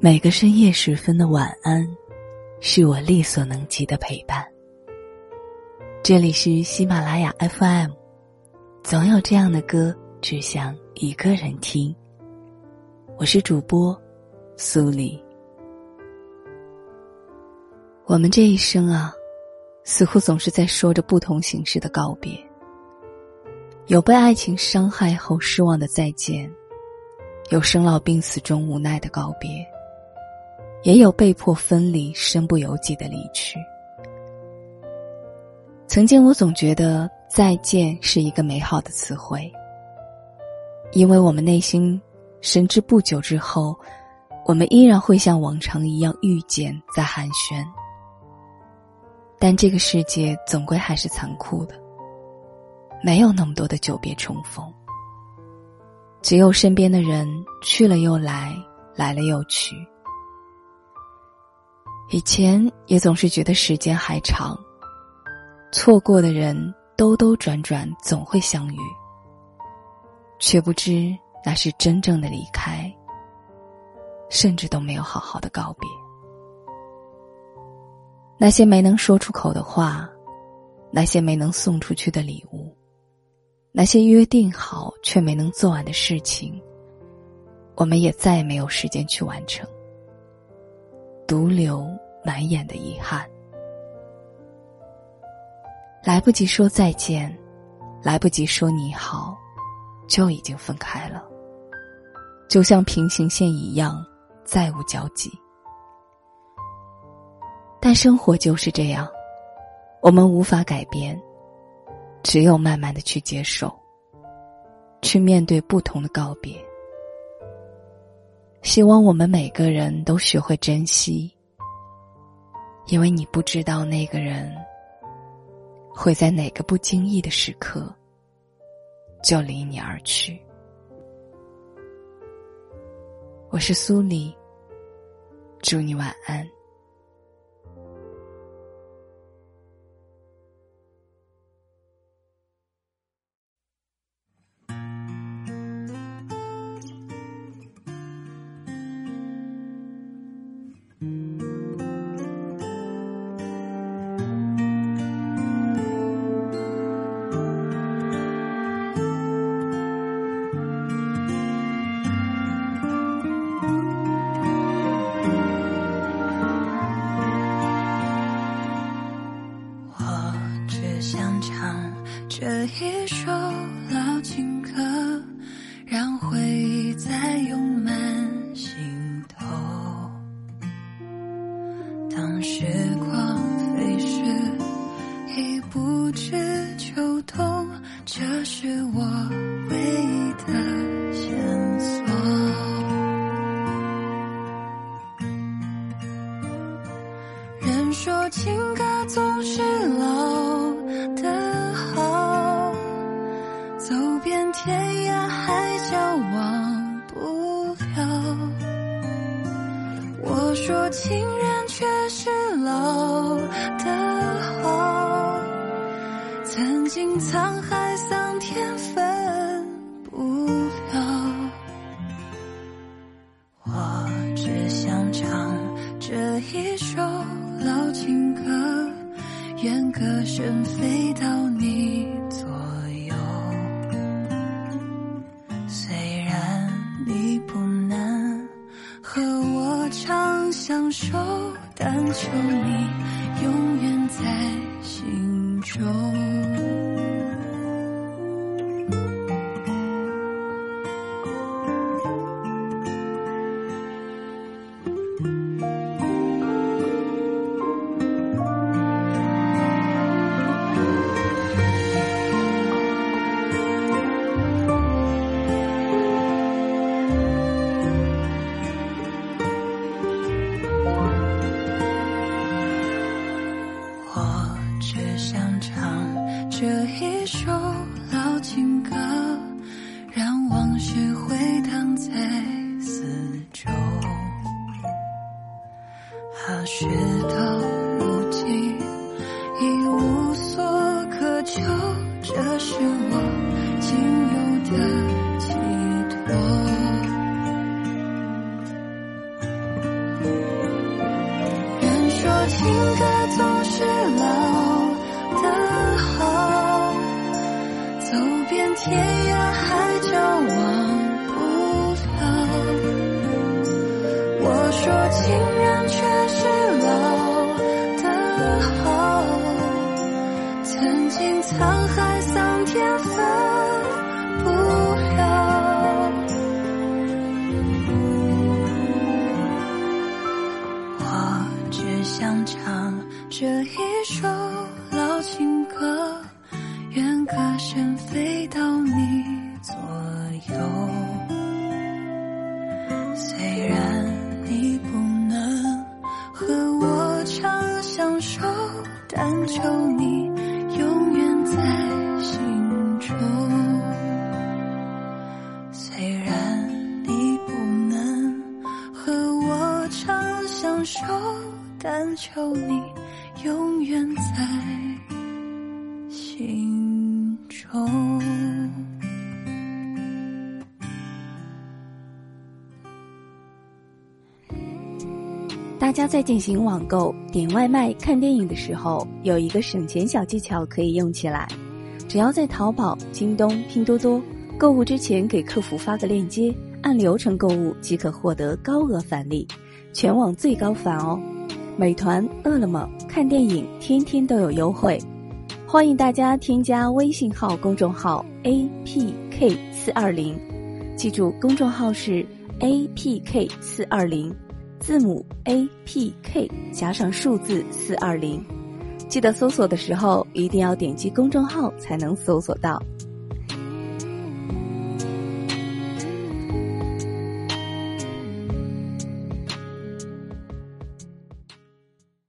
每个深夜时分的晚安，是我力所能及的陪伴。这里是喜马拉雅 FM，总有这样的歌，只想一个人听。我是主播苏黎。我们这一生啊，似乎总是在说着不同形式的告别。有被爱情伤害后失望的再见，有生老病死中无奈的告别，也有被迫分离、身不由己的离去。曾经我总觉得再见是一个美好的词汇，因为我们内心深知不久之后，我们依然会像往常一样遇见，在寒暄。但这个世界总归还是残酷的，没有那么多的久别重逢，只有身边的人去了又来，来了又去。以前也总是觉得时间还长，错过的人兜兜转转总会相遇，却不知那是真正的离开，甚至都没有好好的告别。那些没能说出口的话，那些没能送出去的礼物，那些约定好却没能做完的事情，我们也再也没有时间去完成，独留满眼的遗憾。来不及说再见，来不及说你好，就已经分开了，就像平行线一样，再无交集。但生活就是这样，我们无法改变，只有慢慢的去接受，去面对不同的告别。希望我们每个人都学会珍惜，因为你不知道那个人会在哪个不经意的时刻就离你而去。我是苏黎，祝你晚安。唱这一首老情歌，让回忆再涌满心头。当时光飞逝，已不知秋冬，这是我唯一的线索。人说情歌总是老的好。走遍天涯海角忘不了，我说情人却是老的好，曾经沧海歌声飞到你左右，虽然你不能和我长相守，但求你永远在。这一首老情歌让往事回荡在四周好事到如今已无所可求这是我仅有的寄托人说情歌总天涯海角忘不了我说情人却是老的好曾经沧海桑田分不了我只想唱这一首老情歌愿歌声虽然你不能和我长相守，但求你永远在心中。虽然你不能和我长相守，但求你永远在心中。大家在进行网购、点外卖、看电影的时候，有一个省钱小技巧可以用起来。只要在淘宝、京东、拼多多购物之前，给客服发个链接，按流程购物即可获得高额返利，全网最高返哦！美团、饿了么看电影天天都有优惠，欢迎大家添加微信号公众号 A P K 四二零，记住公众号是 A P K 四二零。字母 A P K 加上数字四二零，记得搜索的时候一定要点击公众号才能搜索到。